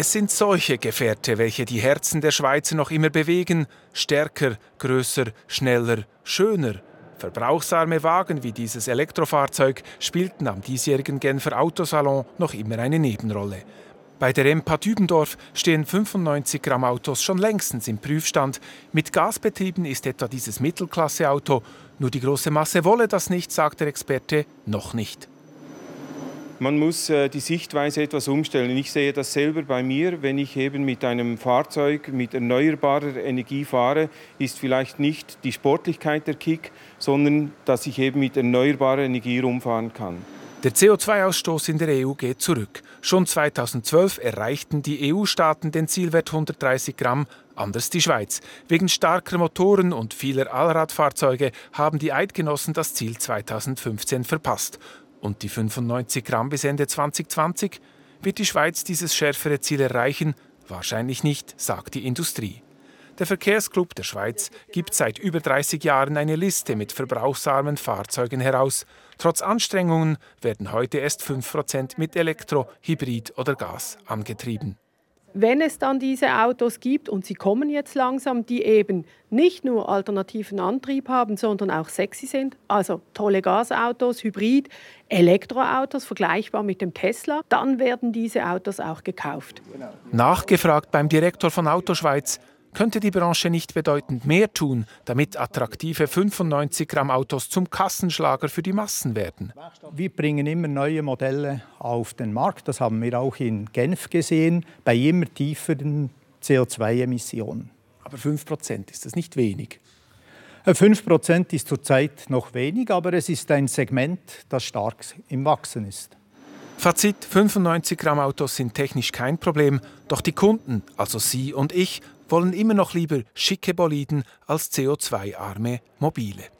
Es sind solche Gefährte, welche die Herzen der Schweizer noch immer bewegen. Stärker, größer, schneller, schöner. Verbrauchsarme Wagen wie dieses Elektrofahrzeug spielten am diesjährigen Genfer Autosalon noch immer eine Nebenrolle. Bei der Empa Dübendorf stehen 95 Gramm Autos schon längstens im Prüfstand. Mit Gasbetrieben ist etwa dieses Mittelklasse-Auto. Nur die große Masse wolle das nicht, sagt der Experte, noch nicht. Man muss äh, die Sichtweise etwas umstellen. Ich sehe das selber bei mir, wenn ich eben mit einem Fahrzeug mit erneuerbarer Energie fahre, ist vielleicht nicht die Sportlichkeit der Kick, sondern dass ich eben mit erneuerbarer Energie rumfahren kann. Der CO2-Ausstoß in der EU geht zurück. Schon 2012 erreichten die EU-Staaten den Zielwert 130 Gramm, anders die Schweiz. Wegen starker Motoren und vieler Allradfahrzeuge haben die Eidgenossen das Ziel 2015 verpasst. Und die 95 Gramm bis Ende 2020? Wird die Schweiz dieses schärfere Ziel erreichen? Wahrscheinlich nicht, sagt die Industrie. Der Verkehrsclub der Schweiz gibt seit über 30 Jahren eine Liste mit verbrauchsarmen Fahrzeugen heraus. Trotz Anstrengungen werden heute erst 5% mit Elektro, Hybrid oder Gas angetrieben wenn es dann diese Autos gibt, und sie kommen jetzt langsam, die eben nicht nur alternativen Antrieb haben, sondern auch sexy sind, also tolle Gasautos, Hybrid, Elektroautos, vergleichbar mit dem Tesla, dann werden diese Autos auch gekauft. Nachgefragt beim Direktor von Autoschweiz, könnte die Branche nicht bedeutend mehr tun, damit attraktive 95 Gramm Autos zum Kassenschlager für die Massen werden? Wir bringen immer neue Modelle auf den Markt. Das haben wir auch in Genf gesehen, bei immer tieferen CO2-Emissionen. Aber 5 Prozent, ist das nicht wenig? 5 äh, Prozent ist zurzeit noch wenig, aber es ist ein Segment, das stark im Wachsen ist. Fazit: 95 Gramm Autos sind technisch kein Problem, doch die Kunden, also Sie und ich, wollen immer noch lieber schicke Boliden als CO2-arme Mobile.